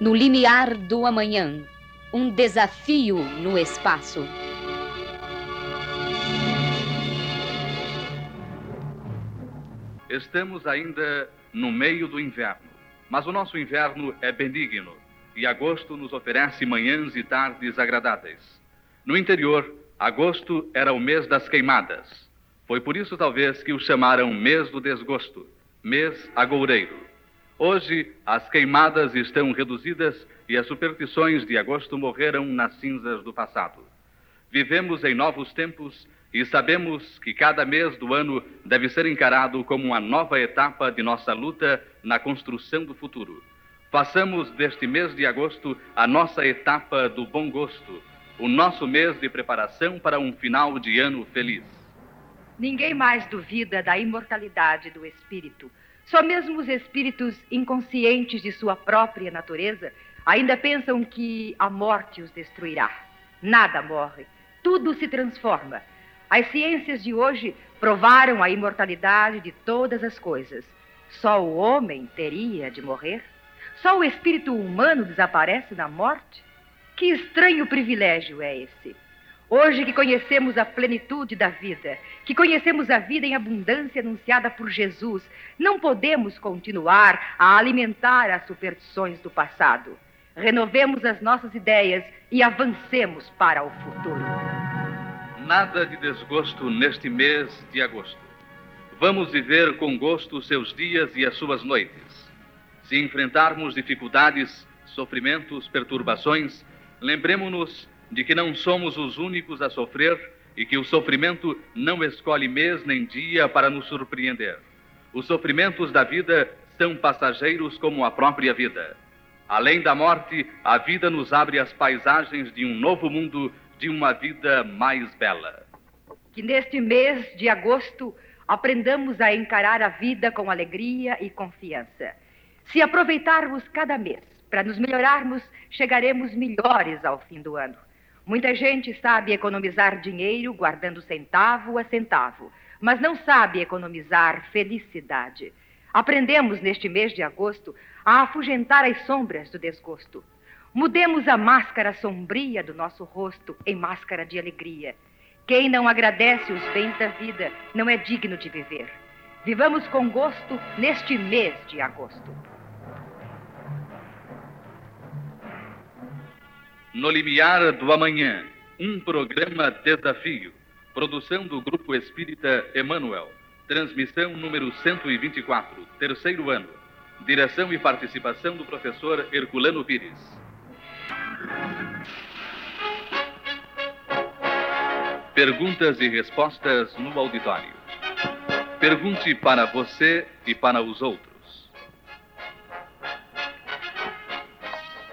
no limiar do amanhã, um desafio no espaço. Estamos ainda no meio do inverno, mas o nosso inverno é benigno e agosto nos oferece manhãs e tardes agradáveis. No interior, agosto era o mês das queimadas. Foi por isso, talvez, que o chamaram mês do desgosto, mês agoureiro. Hoje, as queimadas estão reduzidas e as superstições de agosto morreram nas cinzas do passado. Vivemos em novos tempos e sabemos que cada mês do ano deve ser encarado como uma nova etapa de nossa luta na construção do futuro. Façamos deste mês de agosto a nossa etapa do bom gosto, o nosso mês de preparação para um final de ano feliz. Ninguém mais duvida da imortalidade do espírito. Só mesmo os espíritos inconscientes de sua própria natureza ainda pensam que a morte os destruirá. Nada morre, tudo se transforma. As ciências de hoje provaram a imortalidade de todas as coisas. Só o homem teria de morrer? Só o espírito humano desaparece na morte? Que estranho privilégio é esse? Hoje que conhecemos a plenitude da vida, que conhecemos a vida em abundância anunciada por Jesus, não podemos continuar a alimentar as superstições do passado. Renovemos as nossas ideias e avancemos para o futuro. Nada de desgosto neste mês de agosto. Vamos viver com gosto os seus dias e as suas noites. Se enfrentarmos dificuldades, sofrimentos, perturbações, lembremos-nos de que não somos os únicos a sofrer e que o sofrimento não escolhe mês nem dia para nos surpreender. Os sofrimentos da vida são passageiros como a própria vida. Além da morte, a vida nos abre as paisagens de um novo mundo, de uma vida mais bela. Que neste mês de agosto aprendamos a encarar a vida com alegria e confiança. Se aproveitarmos cada mês para nos melhorarmos, chegaremos melhores ao fim do ano. Muita gente sabe economizar dinheiro guardando centavo a centavo, mas não sabe economizar felicidade. Aprendemos neste mês de agosto a afugentar as sombras do desgosto. Mudemos a máscara sombria do nosso rosto em máscara de alegria. Quem não agradece os bens da vida não é digno de viver. Vivamos com gosto neste mês de agosto. No Limiar do Amanhã, um programa desafio. Produção do Grupo Espírita Emanuel. Transmissão número 124, terceiro ano. Direção e participação do professor Herculano Pires. Perguntas e respostas no auditório. Pergunte para você e para os outros.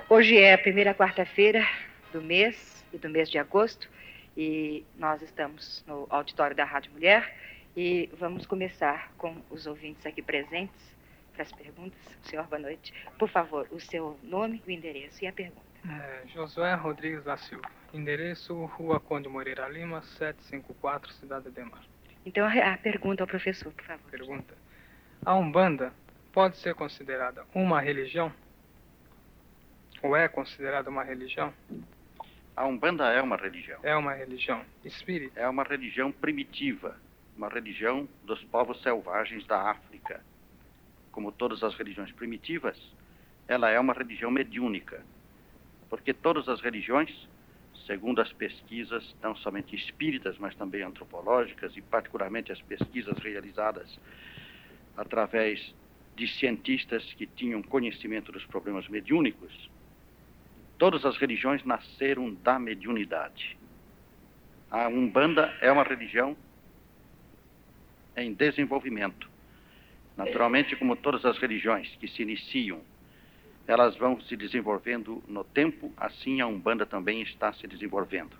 Hoje é a primeira quarta-feira do mês e do mês de agosto e nós estamos no auditório da Rádio Mulher e vamos começar com os ouvintes aqui presentes para as perguntas. Senhor, boa noite. Por favor, o seu nome, o endereço e a pergunta. É, Josué Rodrigues da Silva. Endereço Rua Conde Moreira Lima, 754, Cidade de Mar. Então a pergunta ao professor, por favor. Pergunta. A Umbanda pode ser considerada uma religião? Ou é considerada uma religião? A Umbanda é uma religião. É uma religião espírita? É uma religião primitiva, uma religião dos povos selvagens da África. Como todas as religiões primitivas, ela é uma religião mediúnica. Porque todas as religiões, segundo as pesquisas, não somente espíritas, mas também antropológicas, e particularmente as pesquisas realizadas através de cientistas que tinham conhecimento dos problemas mediúnicos, Todas as religiões nasceram da mediunidade. A Umbanda é uma religião em desenvolvimento. Naturalmente, como todas as religiões que se iniciam, elas vão se desenvolvendo no tempo, assim a Umbanda também está se desenvolvendo.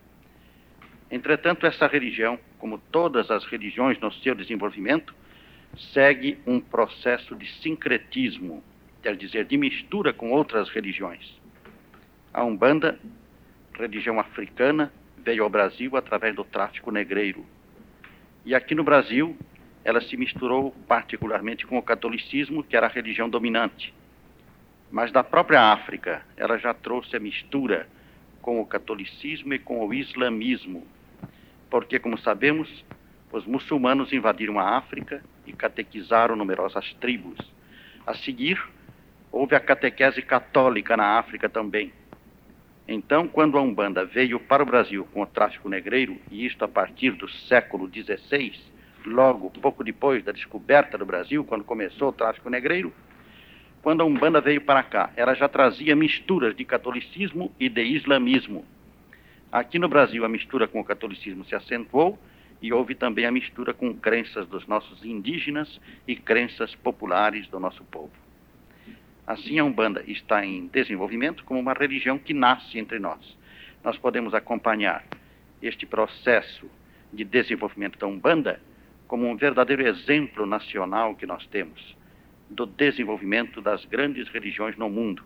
Entretanto, essa religião, como todas as religiões no seu desenvolvimento, segue um processo de sincretismo, quer dizer, de mistura com outras religiões. A Umbanda, religião africana, veio ao Brasil através do tráfico negreiro. E aqui no Brasil, ela se misturou particularmente com o catolicismo, que era a religião dominante. Mas da própria África, ela já trouxe a mistura com o catolicismo e com o islamismo. Porque, como sabemos, os muçulmanos invadiram a África e catequizaram numerosas tribos. A seguir, houve a catequese católica na África também. Então, quando a Umbanda veio para o Brasil com o tráfico negreiro, e isto a partir do século XVI, logo pouco depois da descoberta do Brasil, quando começou o tráfico negreiro, quando a Umbanda veio para cá, ela já trazia misturas de catolicismo e de islamismo. Aqui no Brasil, a mistura com o catolicismo se acentuou e houve também a mistura com crenças dos nossos indígenas e crenças populares do nosso povo. Assim, a Umbanda está em desenvolvimento como uma religião que nasce entre nós. Nós podemos acompanhar este processo de desenvolvimento da Umbanda como um verdadeiro exemplo nacional que nós temos do desenvolvimento das grandes religiões no mundo.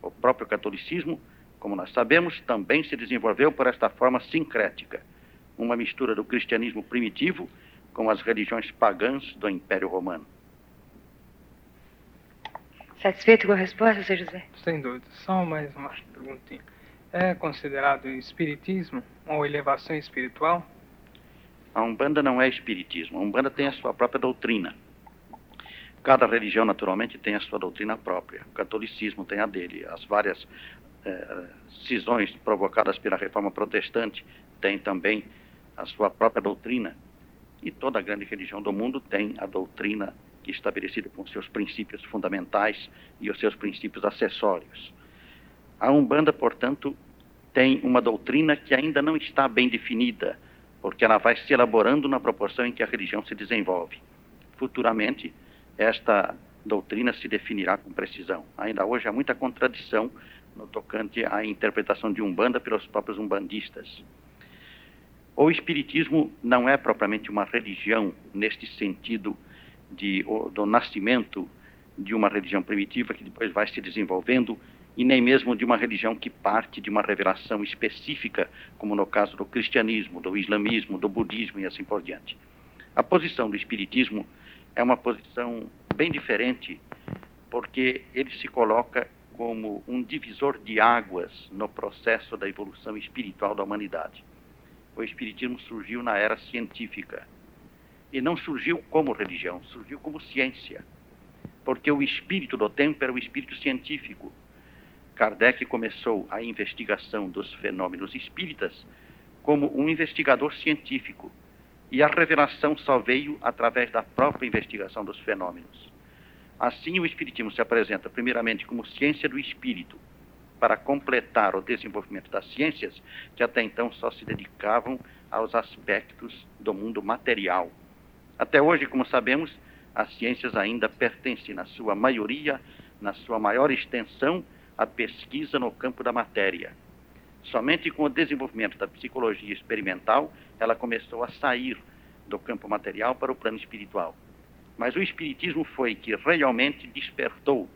O próprio catolicismo, como nós sabemos, também se desenvolveu por esta forma sincrética, uma mistura do cristianismo primitivo com as religiões pagãs do Império Romano. Satisfeito com a resposta, Sr. José? Sem dúvida. Só mais uma perguntinha. É considerado espiritismo ou elevação espiritual? A Umbanda não é espiritismo. A Umbanda tem a sua própria doutrina. Cada religião, naturalmente, tem a sua doutrina própria. O catolicismo tem a dele. As várias eh, cisões provocadas pela reforma protestante têm também a sua própria doutrina. E toda grande religião do mundo tem a doutrina estabelecida com seus princípios fundamentais e os seus princípios acessórios. A Umbanda, portanto, tem uma doutrina que ainda não está bem definida, porque ela vai se elaborando na proporção em que a religião se desenvolve. Futuramente, esta doutrina se definirá com precisão. Ainda hoje há muita contradição no tocante à interpretação de Umbanda pelos próprios umbandistas. O Espiritismo não é propriamente uma religião neste sentido de, do nascimento de uma religião primitiva que depois vai se desenvolvendo e nem mesmo de uma religião que parte de uma revelação específica, como no caso do cristianismo, do islamismo, do budismo e assim por diante. A posição do espiritismo é uma posição bem diferente, porque ele se coloca como um divisor de águas no processo da evolução espiritual da humanidade. O espiritismo surgiu na era científica e não surgiu como religião, surgiu como ciência. Porque o espírito do tempo era o espírito científico. Kardec começou a investigação dos fenômenos espíritas como um investigador científico. E a revelação só veio através da própria investigação dos fenômenos. Assim, o Espiritismo se apresenta, primeiramente, como ciência do espírito, para completar o desenvolvimento das ciências que até então só se dedicavam aos aspectos do mundo material até hoje, como sabemos, as ciências ainda pertencem, na sua maioria, na sua maior extensão, à pesquisa no campo da matéria. Somente com o desenvolvimento da psicologia experimental, ela começou a sair do campo material para o plano espiritual. Mas o Espiritismo foi que realmente despertou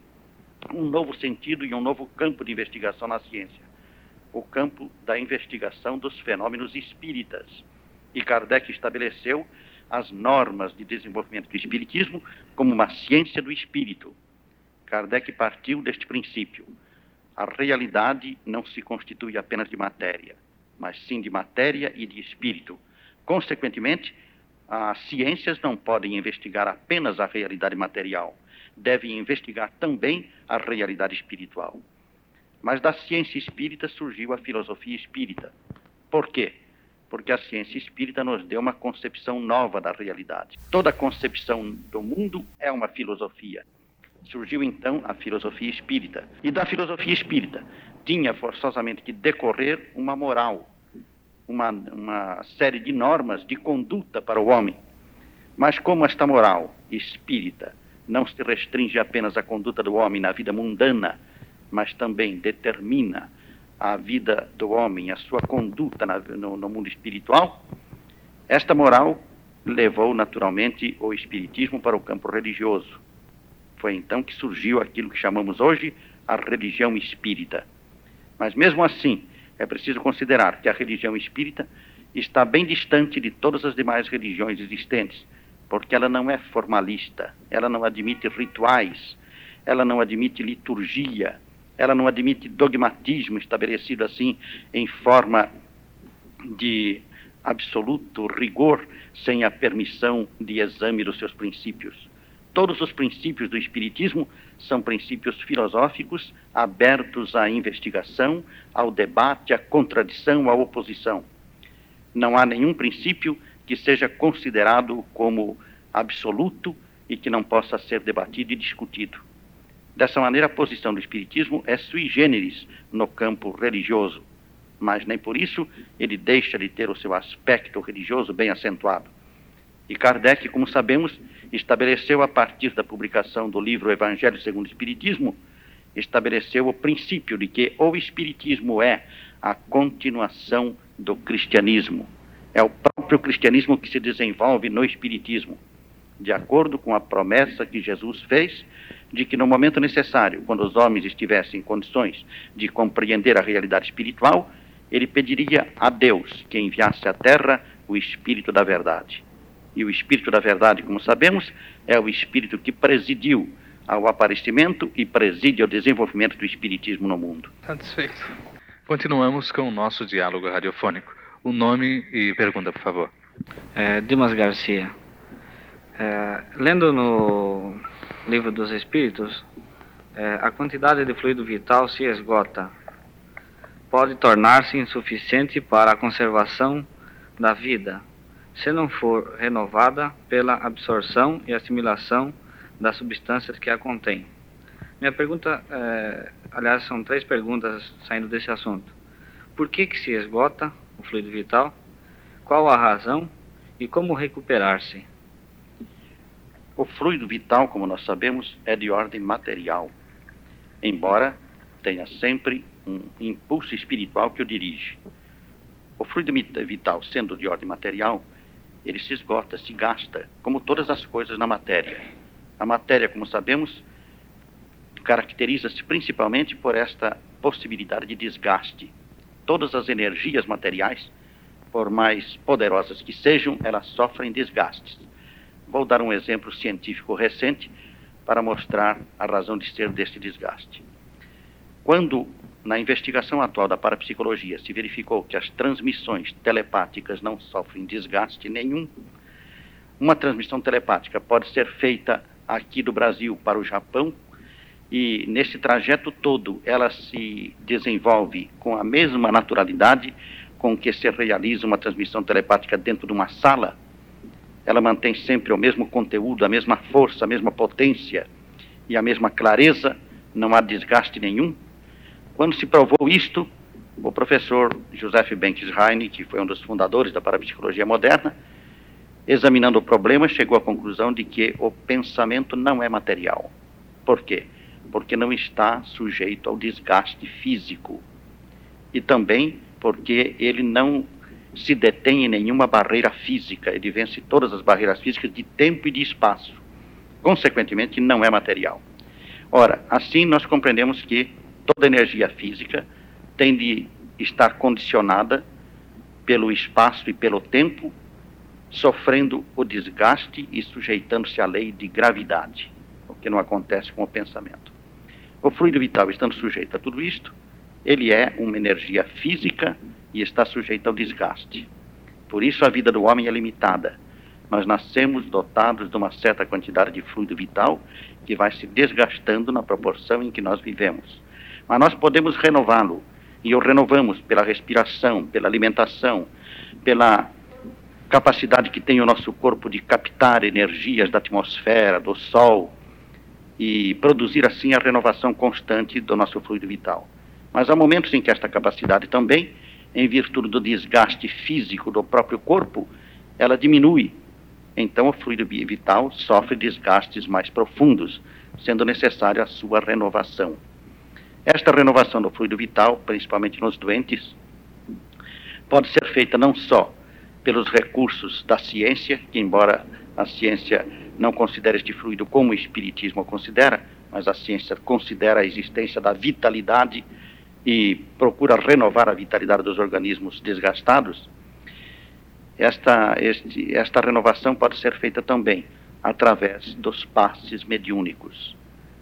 um novo sentido e um novo campo de investigação na ciência o campo da investigação dos fenômenos espíritas. E Kardec estabeleceu as normas de desenvolvimento do Espiritismo como uma ciência do espírito. Kardec partiu deste princípio. A realidade não se constitui apenas de matéria, mas sim de matéria e de espírito. Consequentemente, as ciências não podem investigar apenas a realidade material, devem investigar também a realidade espiritual. Mas da ciência espírita surgiu a filosofia espírita. Por quê? Porque a ciência espírita nos deu uma concepção nova da realidade. Toda concepção do mundo é uma filosofia. Surgiu então a filosofia espírita. E da filosofia espírita tinha forçosamente que decorrer uma moral, uma, uma série de normas de conduta para o homem. Mas como esta moral espírita não se restringe apenas à conduta do homem na vida mundana, mas também determina a vida do homem, a sua conduta na, no, no mundo espiritual, esta moral levou naturalmente o espiritismo para o campo religioso. Foi então que surgiu aquilo que chamamos hoje a religião espírita. Mas mesmo assim, é preciso considerar que a religião espírita está bem distante de todas as demais religiões existentes, porque ela não é formalista, ela não admite rituais, ela não admite liturgia, ela não admite dogmatismo estabelecido assim em forma de absoluto rigor, sem a permissão de exame dos seus princípios. Todos os princípios do Espiritismo são princípios filosóficos abertos à investigação, ao debate, à contradição, à oposição. Não há nenhum princípio que seja considerado como absoluto e que não possa ser debatido e discutido. Dessa maneira, a posição do Espiritismo é sui generis no campo religioso, mas nem por isso ele deixa de ter o seu aspecto religioso bem acentuado. E Kardec, como sabemos, estabeleceu a partir da publicação do livro Evangelho segundo o Espiritismo, estabeleceu o princípio de que o Espiritismo é a continuação do cristianismo. É o próprio cristianismo que se desenvolve no Espiritismo, de acordo com a promessa que Jesus fez de que no momento necessário, quando os homens estivessem em condições de compreender a realidade espiritual, ele pediria a Deus que enviasse à terra o Espírito da Verdade. E o Espírito da Verdade, como sabemos, é o Espírito que presidiu ao aparecimento e preside ao desenvolvimento do Espiritismo no mundo. Satisfeito. Continuamos com o nosso diálogo radiofônico. O nome e pergunta, por favor. É, Dimas Garcia. É, lendo no Livro dos Espíritos, é, a quantidade de fluido vital se esgota. Pode tornar-se insuficiente para a conservação da vida, se não for renovada pela absorção e assimilação das substâncias que a contêm. Minha pergunta, é, aliás, são três perguntas saindo desse assunto. Por que, que se esgota o fluido vital? Qual a razão e como recuperar-se? O fluido vital, como nós sabemos, é de ordem material, embora tenha sempre um impulso espiritual que o dirige. O fluido vital, sendo de ordem material, ele se esgota, se gasta, como todas as coisas na matéria. A matéria, como sabemos, caracteriza-se principalmente por esta possibilidade de desgaste. Todas as energias materiais, por mais poderosas que sejam, elas sofrem desgastes. Vou dar um exemplo científico recente para mostrar a razão de ser deste desgaste. Quando, na investigação atual da parapsicologia, se verificou que as transmissões telepáticas não sofrem desgaste nenhum, uma transmissão telepática pode ser feita aqui do Brasil para o Japão e nesse trajeto todo ela se desenvolve com a mesma naturalidade com que se realiza uma transmissão telepática dentro de uma sala ela mantém sempre o mesmo conteúdo, a mesma força, a mesma potência e a mesma clareza, não há desgaste nenhum. Quando se provou isto, o professor Joseph Banks Heine, que foi um dos fundadores da parapsicologia moderna, examinando o problema, chegou à conclusão de que o pensamento não é material. Por quê? Porque não está sujeito ao desgaste físico. E também porque ele não se detém em nenhuma barreira física, ele vence todas as barreiras físicas de tempo e de espaço. Consequentemente, não é material. Ora, assim nós compreendemos que toda energia física tem de estar condicionada pelo espaço e pelo tempo, sofrendo o desgaste e sujeitando-se à lei de gravidade, o que não acontece com o pensamento. O fluido vital, estando sujeito a tudo isto, ele é uma energia física e está sujeito ao desgaste. Por isso a vida do homem é limitada. Nós nascemos dotados de uma certa quantidade de fluido vital que vai se desgastando na proporção em que nós vivemos. Mas nós podemos renová-lo e o renovamos pela respiração, pela alimentação, pela capacidade que tem o nosso corpo de captar energias da atmosfera, do sol e produzir assim a renovação constante do nosso fluido vital. Mas há momentos em que esta capacidade também em virtude do desgaste físico do próprio corpo, ela diminui. Então, o fluido vital sofre desgastes mais profundos, sendo necessária a sua renovação. Esta renovação do fluido vital, principalmente nos doentes, pode ser feita não só pelos recursos da ciência, que, embora a ciência não considere este fluido como o Espiritismo considera, mas a ciência considera a existência da vitalidade e procura renovar a vitalidade dos organismos desgastados, esta, este, esta renovação pode ser feita também através dos passes mediúnicos.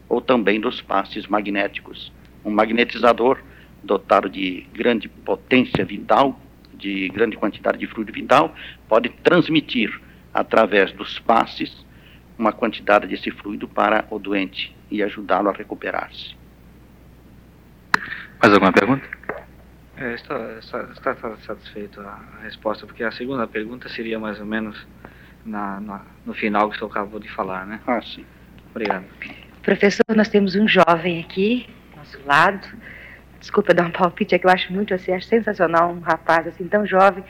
ou também dos passes magnéticos. Um magnetizador dotado de grande potência vital, de grande quantidade de fluido vital, pode transmitir através dos passes uma quantidade desse fluido para o doente e ajudá-lo a recuperar-se. Mais alguma pergunta? É, está, está, está, satisfeito a, resposta, porque a segunda pergunta seria mais ou menos na, na, no final que o senhor acabou de falar, né? Ah, sim. Obrigado. Professor, nós temos um jovem aqui, ao nosso lado. Desculpa dar um palpite, é que eu acho muito assim, acho sensacional um rapaz assim tão jovem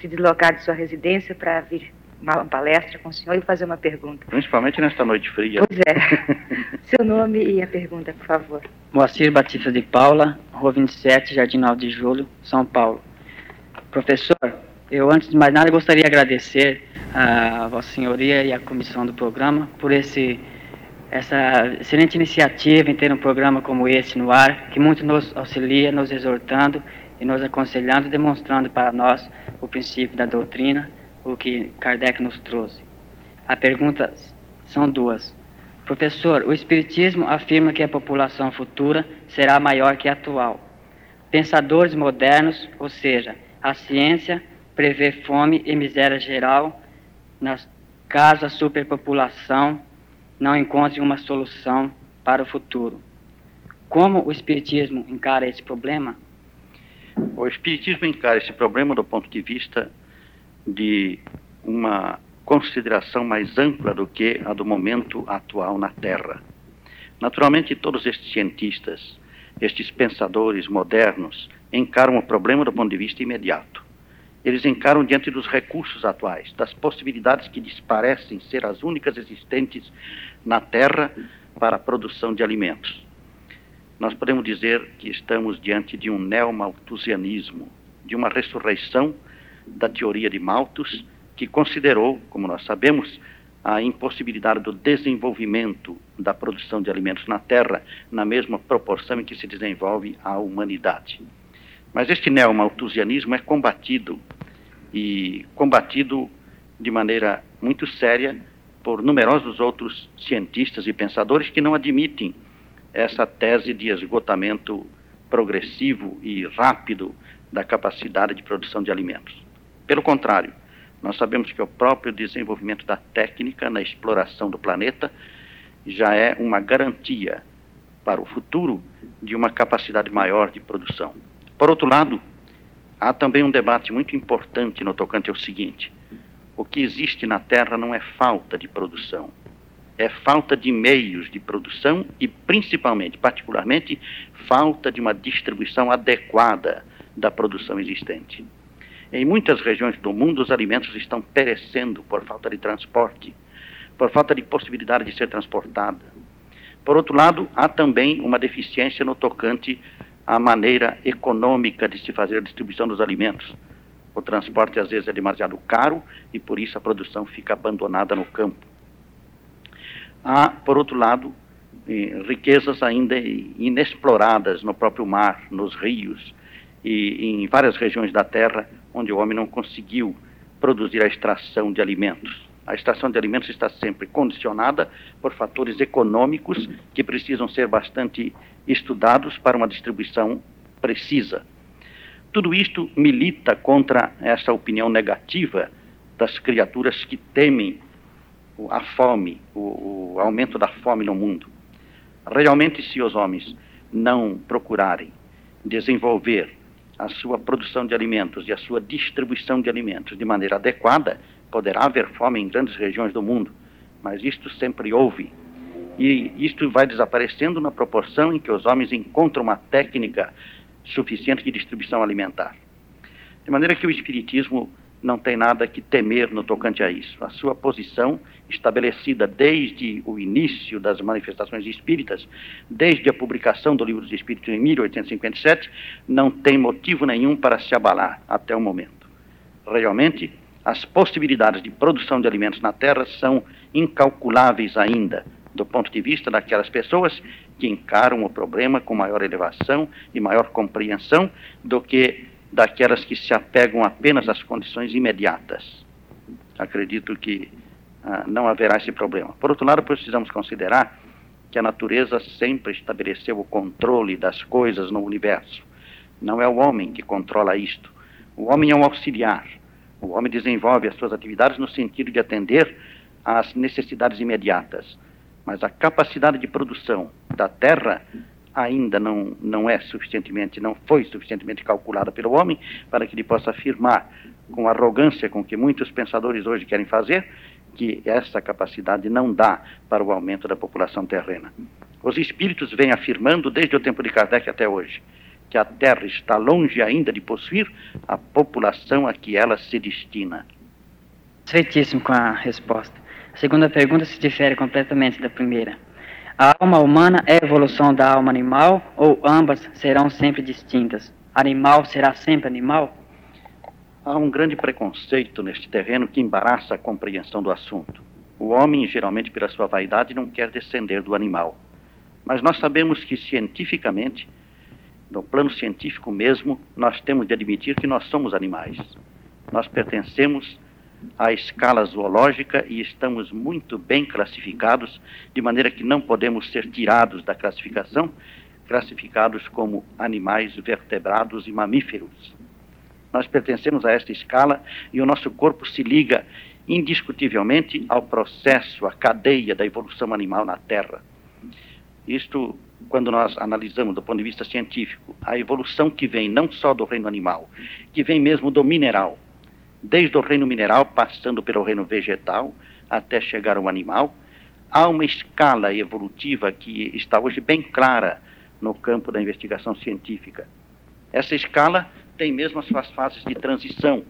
se deslocar de sua residência para vir uma palestra com o senhor e fazer uma pergunta. Principalmente nesta noite fria. Pois é. Seu nome e a pergunta, por favor. Moacir Batista de Paula, Rua 27, Jardim 9 de Julho, São Paulo. Professor, eu antes de mais nada gostaria de agradecer a Vossa Senhoria e a comissão do programa por esse essa excelente iniciativa em ter um programa como esse no ar, que muito nos auxilia, nos exortando e nos aconselhando, demonstrando para nós o princípio da doutrina o que Kardec nos trouxe. A pergunta são duas. Professor, o Espiritismo afirma que a população futura será maior que a atual. Pensadores modernos, ou seja, a ciência, prevê fome e miséria geral, nas, caso a superpopulação não encontre uma solução para o futuro. Como o Espiritismo encara esse problema? O Espiritismo encara esse problema do ponto de vista de uma consideração mais ampla do que a do momento atual na Terra. Naturalmente, todos estes cientistas, estes pensadores modernos, encaram o problema do ponto de vista imediato. Eles encaram diante dos recursos atuais, das possibilidades que lhes parecem ser as únicas existentes na Terra para a produção de alimentos. Nós podemos dizer que estamos diante de um neomalthusianismo, de uma ressurreição da teoria de Malthus, que considerou, como nós sabemos, a impossibilidade do desenvolvimento da produção de alimentos na Terra na mesma proporção em que se desenvolve a humanidade. Mas este neomalthusianismo é combatido e combatido de maneira muito séria por numerosos outros cientistas e pensadores que não admitem essa tese de esgotamento progressivo e rápido da capacidade de produção de alimentos. Pelo contrário, nós sabemos que o próprio desenvolvimento da técnica na exploração do planeta já é uma garantia para o futuro de uma capacidade maior de produção. Por outro lado, há também um debate muito importante no tocante ao seguinte: o que existe na Terra não é falta de produção, é falta de meios de produção e, principalmente, particularmente, falta de uma distribuição adequada da produção existente. Em muitas regiões do mundo, os alimentos estão perecendo por falta de transporte, por falta de possibilidade de ser transportada. Por outro lado, há também uma deficiência no tocante à maneira econômica de se fazer a distribuição dos alimentos. O transporte às vezes é demasiado caro e por isso a produção fica abandonada no campo. Há, por outro lado, eh, riquezas ainda inexploradas no próprio mar, nos rios e em várias regiões da terra onde o homem não conseguiu produzir a extração de alimentos. A extração de alimentos está sempre condicionada por fatores econômicos que precisam ser bastante estudados para uma distribuição precisa. Tudo isto milita contra essa opinião negativa das criaturas que temem a fome, o, o aumento da fome no mundo. Realmente, se os homens não procurarem desenvolver a sua produção de alimentos e a sua distribuição de alimentos de maneira adequada, poderá haver fome em grandes regiões do mundo, mas isto sempre houve. E isto vai desaparecendo na proporção em que os homens encontram uma técnica suficiente de distribuição alimentar. De maneira que o Espiritismo não tem nada que temer no tocante a isso. A sua posição, estabelecida desde o início das manifestações espíritas, desde a publicação do Livro dos Espíritos em 1857, não tem motivo nenhum para se abalar até o momento. Realmente, as possibilidades de produção de alimentos na Terra são incalculáveis ainda, do ponto de vista daquelas pessoas que encaram o problema com maior elevação e maior compreensão do que daquelas que se apegam apenas às condições imediatas. Acredito que ah, não haverá esse problema. Por outro lado, precisamos considerar que a natureza sempre estabeleceu o controle das coisas no universo. Não é o homem que controla isto. O homem é um auxiliar. O homem desenvolve as suas atividades no sentido de atender às necessidades imediatas. Mas a capacidade de produção da terra ainda não, não é suficientemente, não foi suficientemente calculada pelo homem para que ele possa afirmar com arrogância com que muitos pensadores hoje querem fazer que essa capacidade não dá para o aumento da população terrena. Os espíritos vêm afirmando desde o tempo de Kardec até hoje que a Terra está longe ainda de possuir a população a que ela se destina. Feitíssimo com a resposta. A segunda pergunta se difere completamente da primeira. A alma humana é evolução da alma animal ou ambas serão sempre distintas? Animal será sempre animal? Há um grande preconceito neste terreno que embaraça a compreensão do assunto. O homem, geralmente pela sua vaidade, não quer descender do animal. Mas nós sabemos que cientificamente, no plano científico mesmo, nós temos de admitir que nós somos animais. Nós pertencemos à escala zoológica e estamos muito bem classificados, de maneira que não podemos ser tirados da classificação, classificados como animais vertebrados e mamíferos. Nós pertencemos a esta escala e o nosso corpo se liga indiscutivelmente ao processo, à cadeia da evolução animal na Terra. Isto, quando nós analisamos do ponto de vista científico, a evolução que vem não só do reino animal, que vem mesmo do mineral, desde o reino mineral, passando pelo reino vegetal, até chegar ao animal, há uma escala evolutiva que está hoje bem clara no campo da investigação científica. Essa escala tem mesmo as suas fases de transição.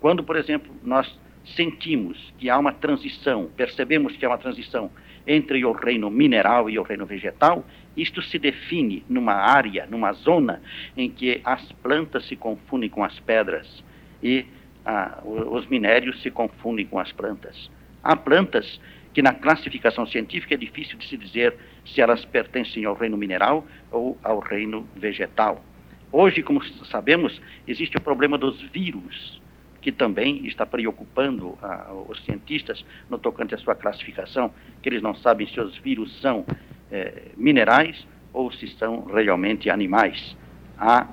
Quando, por exemplo, nós sentimos que há uma transição, percebemos que há uma transição entre o reino mineral e o reino vegetal, isto se define numa área, numa zona em que as plantas se confundem com as pedras e ah, os minérios se confundem com as plantas. Há plantas que na classificação científica é difícil de se dizer se elas pertencem ao reino mineral ou ao reino vegetal. Hoje, como sabemos, existe o problema dos vírus, que também está preocupando ah, os cientistas no tocante à sua classificação, que eles não sabem se os vírus são eh, minerais ou se são realmente animais. Há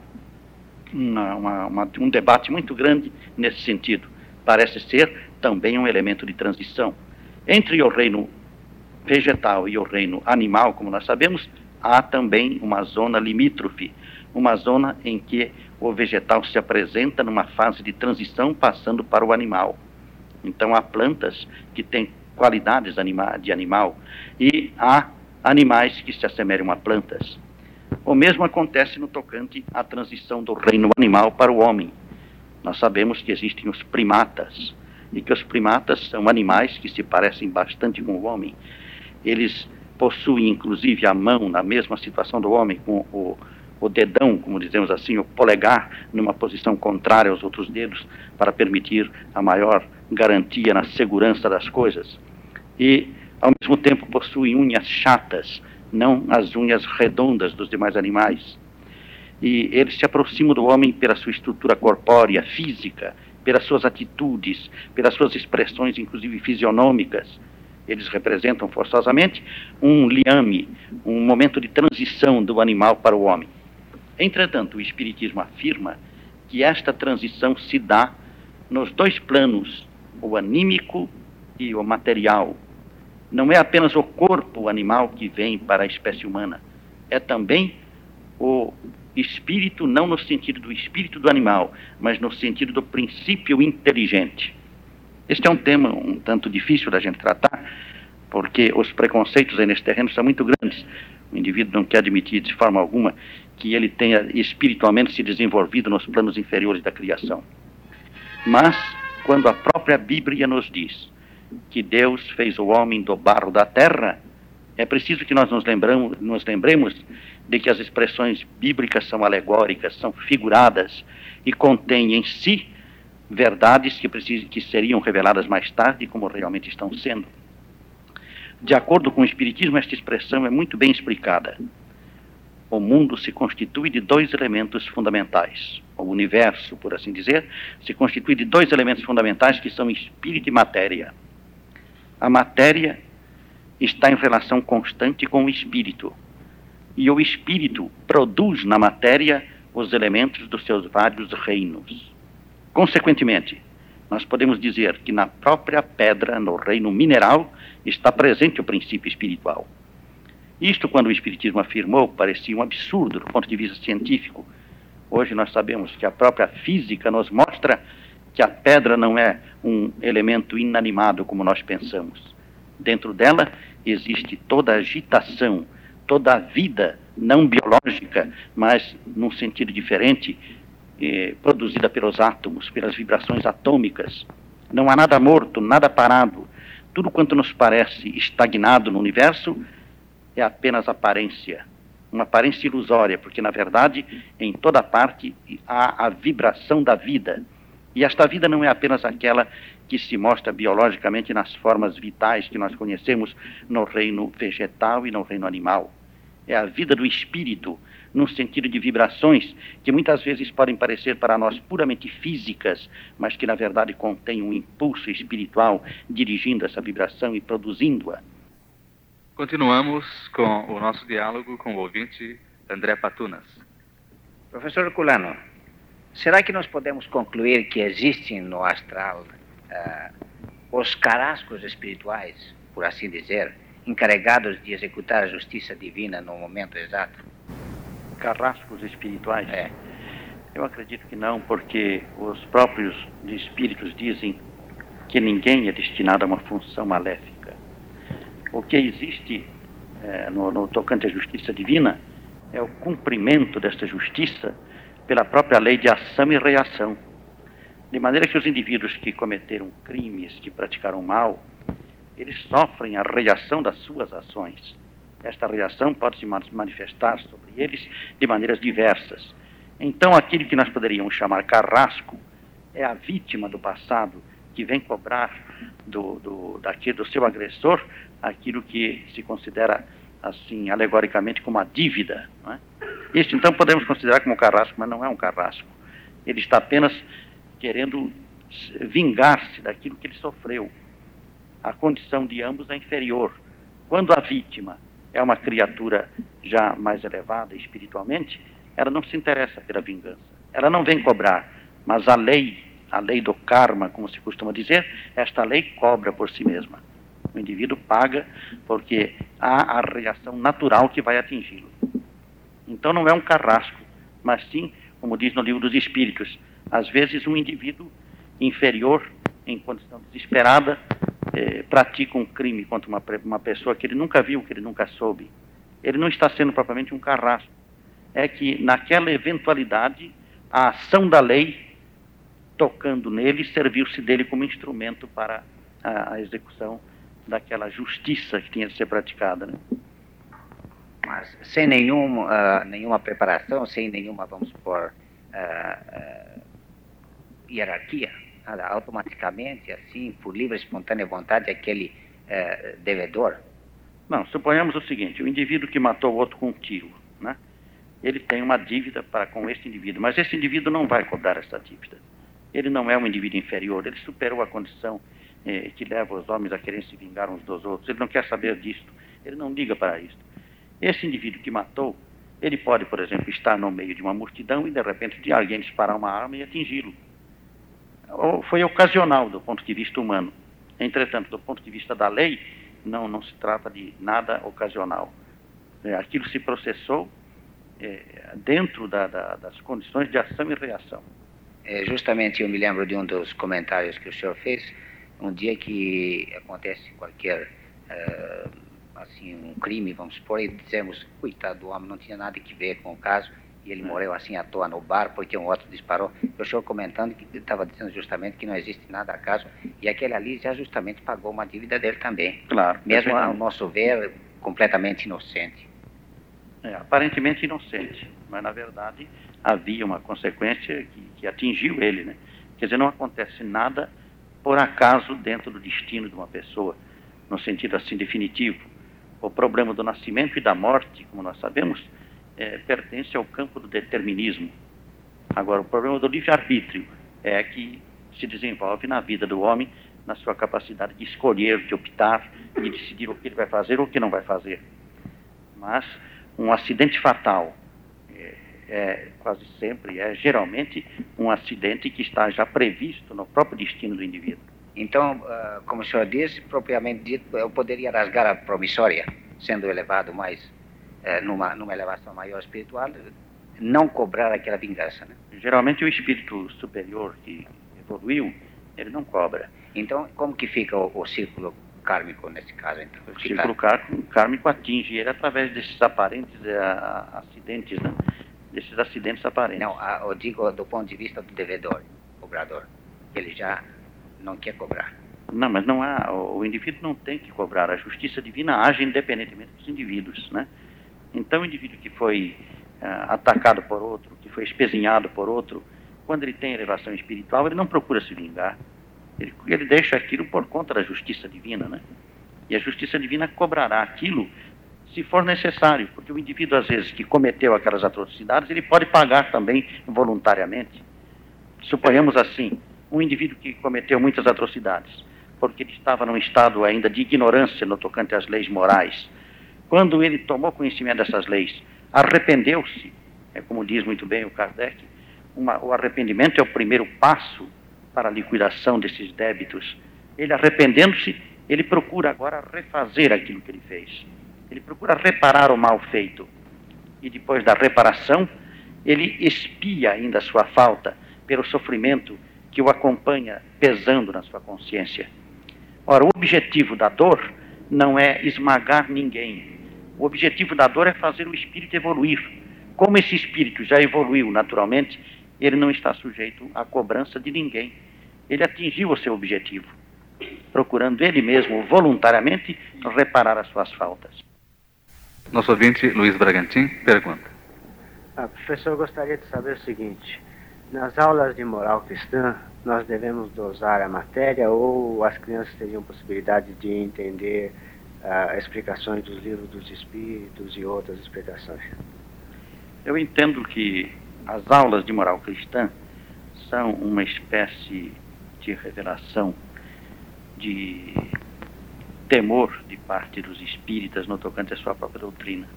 uma, uma, uma, um debate muito grande nesse sentido. Parece ser também um elemento de transição. Entre o reino vegetal e o reino animal, como nós sabemos, há também uma zona limítrofe uma zona em que o vegetal se apresenta numa fase de transição passando para o animal. Então há plantas que têm qualidades de animal e há animais que se assemelham a plantas. O mesmo acontece no tocante à transição do reino animal para o homem. Nós sabemos que existem os primatas e que os primatas são animais que se parecem bastante com o homem. Eles possuem inclusive a mão na mesma situação do homem, com o o dedão, como dizemos assim, o polegar, numa posição contrária aos outros dedos, para permitir a maior garantia na segurança das coisas. E, ao mesmo tempo, possuem unhas chatas, não as unhas redondas dos demais animais. E eles se aproximam do homem pela sua estrutura corpórea, física, pelas suas atitudes, pelas suas expressões, inclusive fisionômicas. Eles representam forçosamente um liame, um momento de transição do animal para o homem. Entretanto, o Espiritismo afirma que esta transição se dá nos dois planos, o anímico e o material. Não é apenas o corpo animal que vem para a espécie humana, é também o espírito, não no sentido do espírito do animal, mas no sentido do princípio inteligente. Este é um tema um tanto difícil da gente tratar, porque os preconceitos aí nesse terreno são muito grandes. O indivíduo não quer admitir de forma alguma que ele tenha espiritualmente se desenvolvido nos planos inferiores da criação. Mas, quando a própria Bíblia nos diz que Deus fez o homem do barro da terra, é preciso que nós nos, lembramos, nos lembremos de que as expressões bíblicas são alegóricas, são figuradas e contêm em si verdades que, precis, que seriam reveladas mais tarde, como realmente estão sendo. De acordo com o Espiritismo, esta expressão é muito bem explicada o mundo se constitui de dois elementos fundamentais. O universo, por assim dizer, se constitui de dois elementos fundamentais que são espírito e matéria. A matéria está em relação constante com o espírito. E o espírito produz na matéria os elementos dos seus vários reinos. Consequentemente, nós podemos dizer que na própria pedra, no reino mineral, está presente o princípio espiritual. Isto, quando o Espiritismo afirmou, parecia um absurdo do ponto de vista científico. Hoje nós sabemos que a própria física nos mostra que a pedra não é um elemento inanimado como nós pensamos. Dentro dela existe toda a agitação, toda a vida não biológica, mas num sentido diferente, eh, produzida pelos átomos, pelas vibrações atômicas. Não há nada morto, nada parado. Tudo quanto nos parece estagnado no universo é apenas aparência, uma aparência ilusória, porque na verdade em toda parte há a vibração da vida. E esta vida não é apenas aquela que se mostra biologicamente nas formas vitais que nós conhecemos no reino vegetal e no reino animal. É a vida do espírito, num sentido de vibrações que muitas vezes podem parecer para nós puramente físicas, mas que na verdade contêm um impulso espiritual dirigindo essa vibração e produzindo-a. Continuamos com o nosso diálogo com o ouvinte André Patunas. Professor Culano, será que nós podemos concluir que existem no astral uh, os carrascos espirituais, por assim dizer, encarregados de executar a justiça divina no momento exato? Carrascos espirituais? É. Eu acredito que não, porque os próprios espíritos dizem que ninguém é destinado a uma função maléfica o que existe é, no, no tocante à justiça divina é o cumprimento desta justiça pela própria lei de ação e reação. De maneira que os indivíduos que cometeram crimes, que praticaram mal, eles sofrem a reação das suas ações. Esta reação pode se manifestar sobre eles de maneiras diversas. Então, aquele que nós poderíamos chamar carrasco é a vítima do passado que vem cobrar do, do, daquele, do seu agressor aquilo que se considera, assim, alegoricamente, como a dívida. Não é? Este, então, podemos considerar como um carrasco, mas não é um carrasco. Ele está apenas querendo vingar-se daquilo que ele sofreu. A condição de ambos é inferior. Quando a vítima é uma criatura já mais elevada espiritualmente, ela não se interessa pela vingança. Ela não vem cobrar, mas a lei, a lei do karma, como se costuma dizer, esta lei cobra por si mesma. O indivíduo paga porque há a reação natural que vai atingi-lo. Então não é um carrasco, mas sim, como diz no livro dos Espíritos, às vezes um indivíduo inferior, em condição desesperada, eh, pratica um crime contra uma, uma pessoa que ele nunca viu, que ele nunca soube. Ele não está sendo propriamente um carrasco. É que naquela eventualidade, a ação da lei, tocando nele, serviu-se dele como instrumento para a, a execução daquela justiça que tinha de ser praticada. Né? Mas sem nenhum, uh, nenhuma preparação, sem nenhuma, vamos supor, uh, uh, hierarquia, automaticamente, assim, por livre e espontânea vontade, aquele devedor? Não, suponhamos o seguinte, o indivíduo que matou o outro com um tiro, né? ele tem uma dívida para com esse indivíduo, mas esse indivíduo não vai cobrar essa dívida. Ele não é um indivíduo inferior, ele superou a condição eh, que leva os homens a querer se vingar uns dos outros. Ele não quer saber disto, ele não liga para isto. Esse indivíduo que matou, ele pode, por exemplo, estar no meio de uma multidão e de repente de alguém disparar uma arma e atingi-lo. Foi ocasional do ponto de vista humano. Entretanto, do ponto de vista da lei, não, não se trata de nada ocasional. É, aquilo se processou é, dentro da, da, das condições de ação e reação. É, justamente eu me lembro de um dos comentários que o senhor fez, um dia que acontece qualquer uh, assim um crime, vamos supor, e dizemos, coitado do homem, não tinha nada que ver com o caso, e ele morreu assim à toa no bar porque um outro disparou. Eu estou comentando que estava dizendo justamente que não existe nada a caso, e aquele ali já justamente pagou uma dívida dele também. Claro. Mesmo ao nosso ver, completamente inocente. É, aparentemente inocente, mas na verdade havia uma consequência que, que atingiu ele, né? Quer dizer, não acontece nada por acaso dentro do destino de uma pessoa, no sentido assim definitivo. O problema do nascimento e da morte, como nós sabemos, é, pertence ao campo do determinismo. Agora, o problema do livre-arbítrio é que se desenvolve na vida do homem na sua capacidade de escolher, de optar, de decidir o que ele vai fazer ou o que não vai fazer. Mas um acidente fatal é, é quase sempre, é geralmente um acidente que está já previsto no próprio destino do indivíduo. Então, uh, como o senhor disse, propriamente dito, eu poderia rasgar a promissória, sendo elevado mais, uh, numa, numa elevação maior espiritual, não cobrar aquela vingança. Né? Geralmente o espírito superior que evoluiu, ele não cobra. Então, como que fica o, o círculo kármico nesse caso? Então? O círculo kármico atinge ele através desses aparentes uh, acidentes, né? desses acidentes aparentes. Não, eu digo do ponto de vista do devedor, cobrador. Ele já não quer cobrar. Não, mas não há, o indivíduo não tem que cobrar. A justiça divina age independentemente dos indivíduos, né? Então, o indivíduo que foi uh, atacado por outro, que foi espezinhado por outro, quando ele tem elevação espiritual, ele não procura se vingar. Ele, ele deixa aquilo por conta da justiça divina, né? E a justiça divina cobrará aquilo se for necessário, porque o indivíduo, às vezes, que cometeu aquelas atrocidades, ele pode pagar também voluntariamente. Suponhamos assim, um indivíduo que cometeu muitas atrocidades, porque ele estava num estado ainda de ignorância no tocante às leis morais. Quando ele tomou conhecimento dessas leis, arrependeu-se, é como diz muito bem o Kardec, uma, o arrependimento é o primeiro passo para a liquidação desses débitos. Ele arrependendo-se, ele procura agora refazer aquilo que ele fez. Ele procura reparar o mal feito. E depois da reparação, ele expia ainda a sua falta pelo sofrimento que o acompanha pesando na sua consciência. Ora, o objetivo da dor não é esmagar ninguém. O objetivo da dor é fazer o espírito evoluir. Como esse espírito já evoluiu naturalmente, ele não está sujeito à cobrança de ninguém. Ele atingiu o seu objetivo, procurando ele mesmo voluntariamente reparar as suas faltas. Nosso ouvinte, Luiz Bragantin, pergunta. Ah, professor, eu gostaria de saber o seguinte: nas aulas de moral cristã, nós devemos dosar a matéria ou as crianças teriam possibilidade de entender uh, explicações dos livros dos espíritos e outras explicações? Eu entendo que as aulas de moral cristã são uma espécie de revelação de temor de parte dos espíritas no tocante à sua própria doutrina.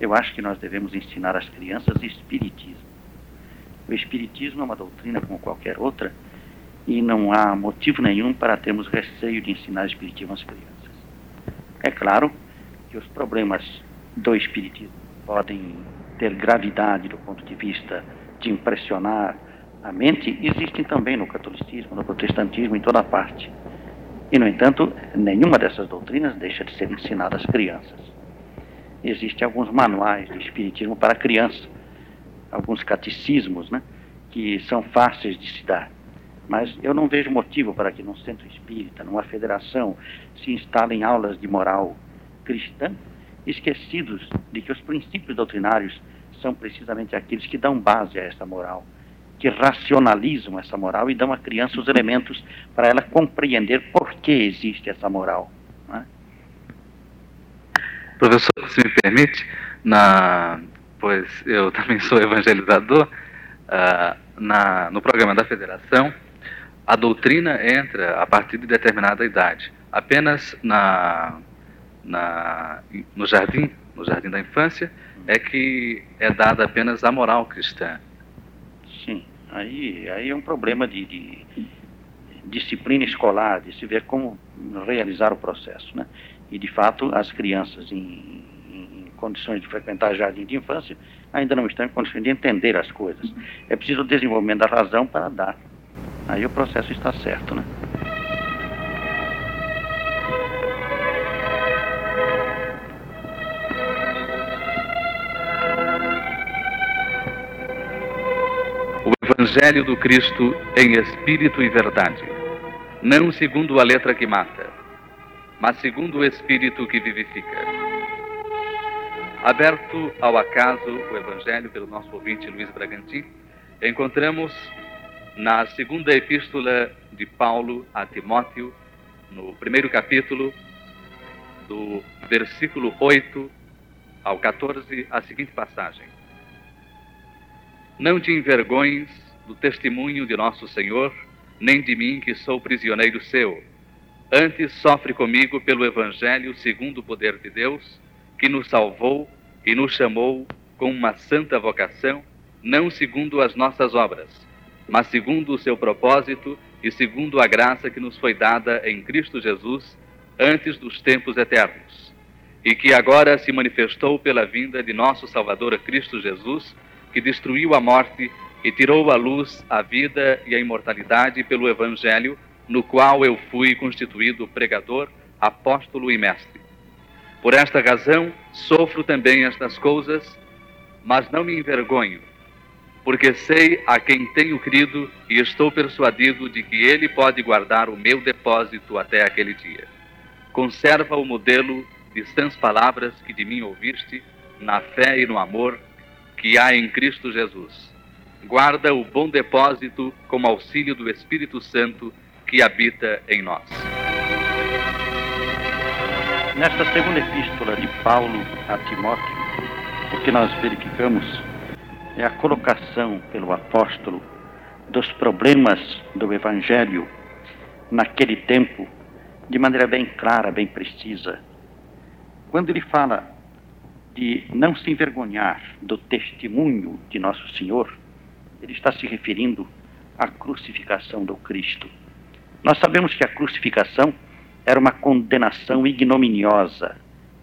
Eu acho que nós devemos ensinar às crianças espiritismo o Espiritismo é uma doutrina como qualquer outra e não há motivo nenhum para termos receio de ensinar Espiritismo às crianças. É claro que os problemas do Espiritismo podem ter gravidade do ponto de vista de impressionar a mente, existem também no catolicismo, no protestantismo, em toda parte. E, no entanto, nenhuma dessas doutrinas deixa de ser ensinada às crianças. Existem alguns manuais de Espiritismo para crianças alguns catecismos, né, que são fáceis de se dar. Mas eu não vejo motivo para que num centro espírita, numa federação, se instalem aulas de moral cristã, esquecidos de que os princípios doutrinários são precisamente aqueles que dão base a essa moral, que racionalizam essa moral e dão à criança os elementos para ela compreender por que existe essa moral. Né? Professor, se me permite, na pois eu também sou evangelizador, uh, na, no programa da federação, a doutrina entra a partir de determinada idade. Apenas na, na, no jardim, no jardim da infância, é que é dada apenas a moral cristã. Sim, aí, aí é um problema de, de disciplina escolar, de se ver como realizar o processo, né? E de fato as crianças em condições de frequentar jardim de infância, ainda não estão em condições de entender as coisas. É preciso o desenvolvimento da razão para dar. Aí o processo está certo, né? O Evangelho do Cristo em espírito e verdade, não segundo a letra que mata, mas segundo o espírito que vivifica. Aberto ao acaso o Evangelho pelo nosso ouvinte Luiz Bragantin, encontramos na segunda epístola de Paulo a Timóteo, no primeiro capítulo, do versículo 8 ao 14, a seguinte passagem: Não te envergonhes do testemunho de nosso Senhor nem de mim que sou prisioneiro seu. Antes sofre comigo pelo Evangelho segundo o poder de Deus, que nos salvou e nos chamou com uma santa vocação, não segundo as nossas obras, mas segundo o seu propósito e segundo a graça que nos foi dada em Cristo Jesus antes dos tempos eternos, e que agora se manifestou pela vinda de nosso Salvador Cristo Jesus, que destruiu a morte e tirou à luz a vida e a imortalidade pelo Evangelho, no qual eu fui constituído pregador, apóstolo e mestre. Por esta razão, sofro também estas coisas, mas não me envergonho, porque sei a quem tenho crido e estou persuadido de que ele pode guardar o meu depósito até aquele dia. Conserva o modelo de sãs palavras que de mim ouviste, na fé e no amor que há em Cristo Jesus. Guarda o bom depósito com auxílio do Espírito Santo que habita em nós. Nesta segunda epístola de Paulo a Timóteo, o que nós verificamos é a colocação pelo apóstolo dos problemas do Evangelho naquele tempo de maneira bem clara, bem precisa. Quando ele fala de não se envergonhar do testemunho de Nosso Senhor, ele está se referindo à crucificação do Cristo. Nós sabemos que a crucificação era uma condenação ignominiosa,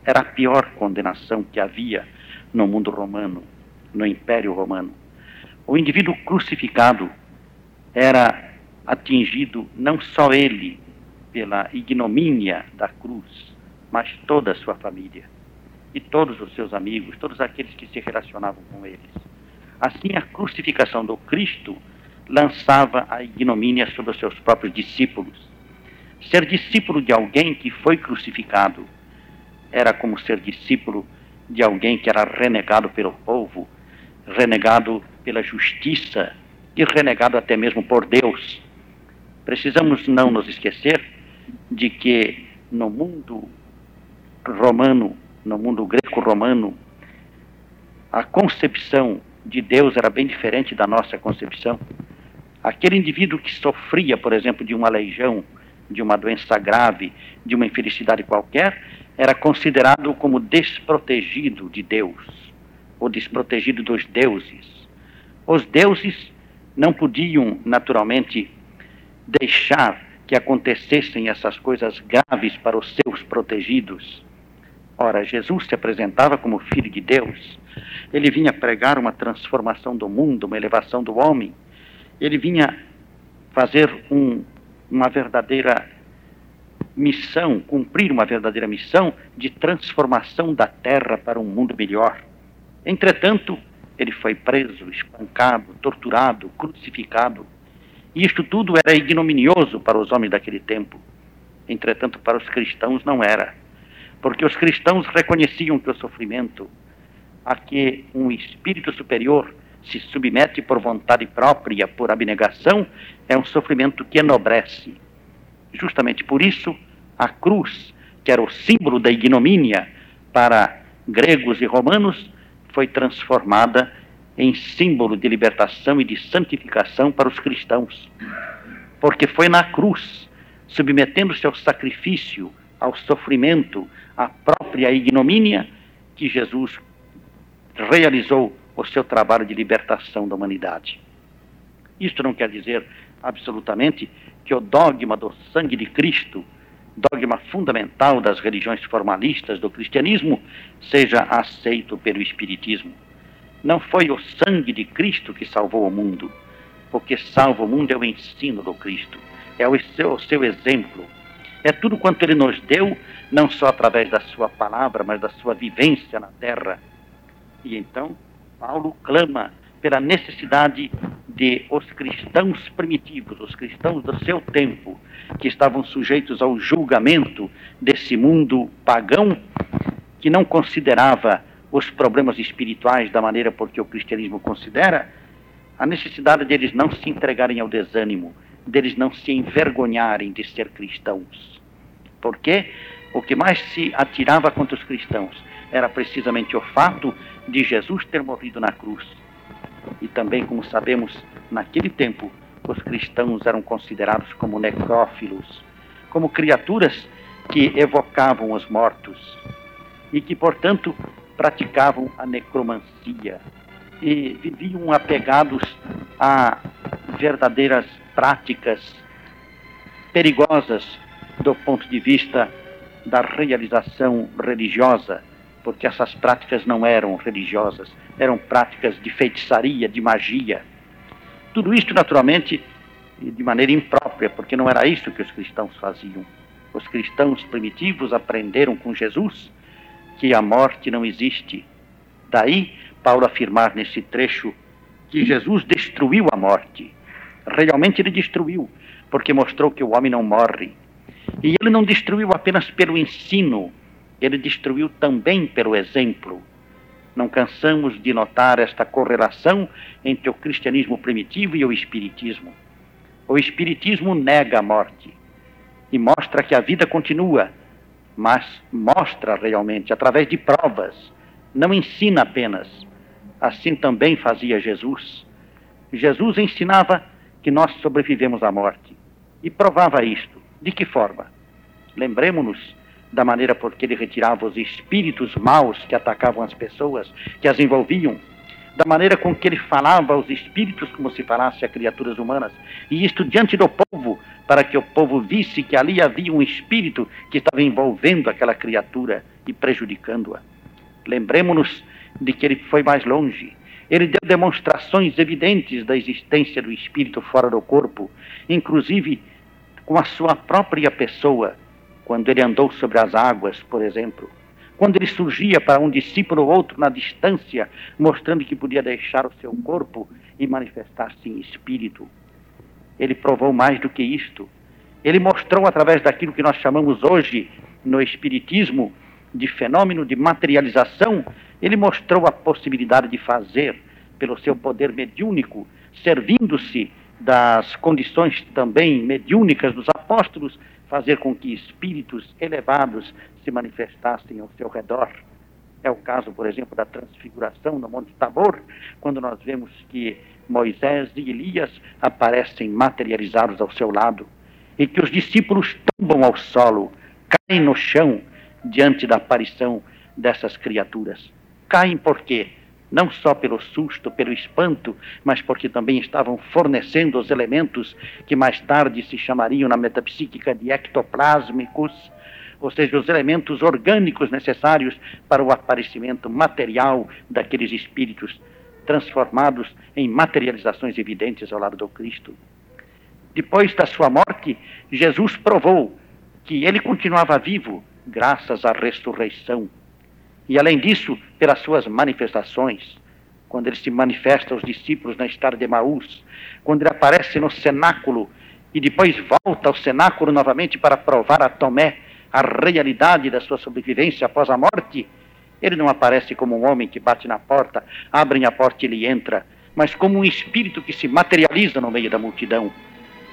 era a pior condenação que havia no mundo romano, no Império Romano. O indivíduo crucificado era atingido não só ele pela ignomínia da cruz, mas toda a sua família e todos os seus amigos, todos aqueles que se relacionavam com eles. Assim, a crucificação do Cristo lançava a ignomínia sobre os seus próprios discípulos. Ser discípulo de alguém que foi crucificado era como ser discípulo de alguém que era renegado pelo povo, renegado pela justiça e renegado até mesmo por Deus. Precisamos não nos esquecer de que no mundo romano, no mundo greco-romano, a concepção de Deus era bem diferente da nossa concepção. Aquele indivíduo que sofria, por exemplo, de uma legião, de uma doença grave, de uma infelicidade qualquer, era considerado como desprotegido de Deus, ou desprotegido dos deuses. Os deuses não podiam, naturalmente, deixar que acontecessem essas coisas graves para os seus protegidos. Ora, Jesus se apresentava como Filho de Deus. Ele vinha pregar uma transformação do mundo, uma elevação do homem. Ele vinha fazer um, uma verdadeira missão, cumprir uma verdadeira missão de transformação da terra para um mundo melhor. Entretanto, ele foi preso, espancado, torturado, crucificado. E isto tudo era ignominioso para os homens daquele tempo. Entretanto, para os cristãos não era porque os cristãos reconheciam que o sofrimento a que um espírito superior se submete por vontade própria, por abnegação, é um sofrimento que enobrece. Justamente por isso, a cruz, que era o símbolo da ignomínia para gregos e romanos, foi transformada em símbolo de libertação e de santificação para os cristãos. Porque foi na cruz, submetendo-se ao sacrifício, ao sofrimento, à própria ignomínia, que Jesus realizou o seu trabalho de libertação da humanidade. Isto não quer dizer absolutamente que o dogma do sangue de Cristo, dogma fundamental das religiões formalistas do cristianismo, seja aceito pelo Espiritismo. Não foi o sangue de Cristo que salvou o mundo. O que salva o mundo é o ensino do Cristo, é o seu, o seu exemplo, é tudo quanto ele nos deu, não só através da sua palavra, mas da sua vivência na terra. E então, Paulo clama pela necessidade de os cristãos primitivos, os cristãos do seu tempo, que estavam sujeitos ao julgamento desse mundo pagão, que não considerava os problemas espirituais da maneira porque o cristianismo considera, a necessidade deles não se entregarem ao desânimo, deles não se envergonharem de ser cristãos. Porque o que mais se atirava contra os cristãos era precisamente o fato de Jesus ter morrido na cruz. E também, como sabemos, naquele tempo, os cristãos eram considerados como necrófilos, como criaturas que evocavam os mortos e que, portanto, praticavam a necromancia e viviam apegados a verdadeiras práticas perigosas do ponto de vista da realização religiosa, porque essas práticas não eram religiosas, eram práticas de feitiçaria, de magia. Tudo isto, naturalmente, de maneira imprópria, porque não era isso que os cristãos faziam. Os cristãos primitivos aprenderam com Jesus que a morte não existe. Daí, Paulo afirmar nesse trecho que Jesus destruiu a morte. Realmente ele destruiu, porque mostrou que o homem não morre. E ele não destruiu apenas pelo ensino, ele destruiu também pelo exemplo. Não cansamos de notar esta correlação entre o cristianismo primitivo e o espiritismo. O espiritismo nega a morte e mostra que a vida continua, mas mostra realmente através de provas, não ensina apenas. Assim também fazia Jesus. Jesus ensinava que nós sobrevivemos à morte e provava isto. De que forma? Lembremos-nos da maneira por que ele retirava os espíritos maus que atacavam as pessoas, que as envolviam, da maneira com que ele falava aos espíritos como se falasse a criaturas humanas, e isto diante do povo, para que o povo visse que ali havia um espírito que estava envolvendo aquela criatura e prejudicando-a. Lembremos-nos de que ele foi mais longe. Ele deu demonstrações evidentes da existência do espírito fora do corpo, inclusive com a sua própria pessoa, quando ele andou sobre as águas, por exemplo. Quando ele surgia para um discípulo ou outro na distância, mostrando que podia deixar o seu corpo e manifestar-se em espírito. Ele provou mais do que isto. Ele mostrou através daquilo que nós chamamos hoje no Espiritismo de fenômeno de materialização, ele mostrou a possibilidade de fazer, pelo seu poder mediúnico, servindo-se das condições também mediúnicas dos apóstolos, fazer com que espíritos elevados se manifestassem ao seu redor. É o caso, por exemplo, da transfiguração no Monte Tabor, quando nós vemos que Moisés e Elias aparecem materializados ao seu lado e que os discípulos tombam ao solo, caem no chão diante da aparição dessas criaturas. Caem por quê? Não só pelo susto, pelo espanto, mas porque também estavam fornecendo os elementos que mais tarde se chamariam na metapsíquica de ectoplásmicos, ou seja, os elementos orgânicos necessários para o aparecimento material daqueles espíritos transformados em materializações evidentes ao lado do Cristo. Depois da sua morte, Jesus provou que ele continuava vivo graças à ressurreição e além disso, pelas suas manifestações, quando ele se manifesta aos discípulos na estrada de Maús, quando ele aparece no cenáculo e depois volta ao cenáculo novamente para provar a Tomé a realidade da sua sobrevivência após a morte, ele não aparece como um homem que bate na porta, abrem a porta e ele entra, mas como um espírito que se materializa no meio da multidão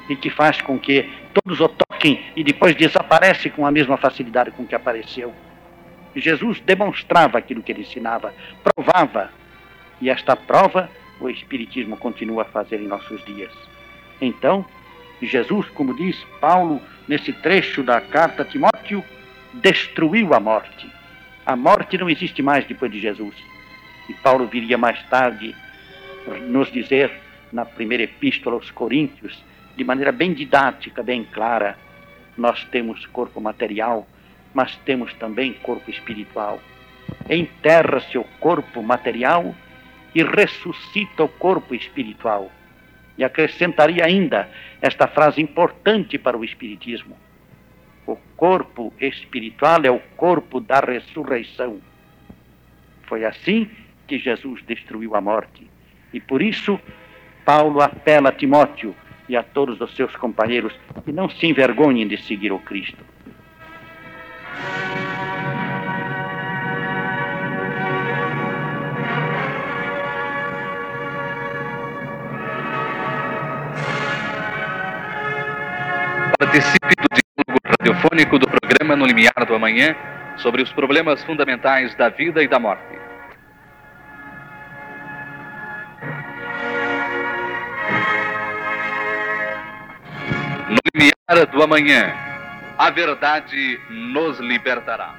e que faz com que todos o toquem e depois desaparece com a mesma facilidade com que apareceu. Jesus demonstrava aquilo que ele ensinava, provava. E esta prova o Espiritismo continua a fazer em nossos dias. Então, Jesus, como diz Paulo nesse trecho da carta a Timóteo, destruiu a morte. A morte não existe mais depois de Jesus. E Paulo viria mais tarde nos dizer, na primeira epístola aos Coríntios, de maneira bem didática, bem clara: nós temos corpo material, mas temos também corpo espiritual. Enterra-se o corpo material e ressuscita o corpo espiritual. E acrescentaria ainda esta frase importante para o Espiritismo: o corpo espiritual é o corpo da ressurreição. Foi assim que Jesus destruiu a morte. E por isso, Paulo apela a Timóteo e a todos os seus companheiros que não se envergonhem de seguir o Cristo. Participe do diálogo radiofônico do programa No Limiar do Amanhã sobre os problemas fundamentais da vida e da morte. do amanhã. A verdade nos libertará.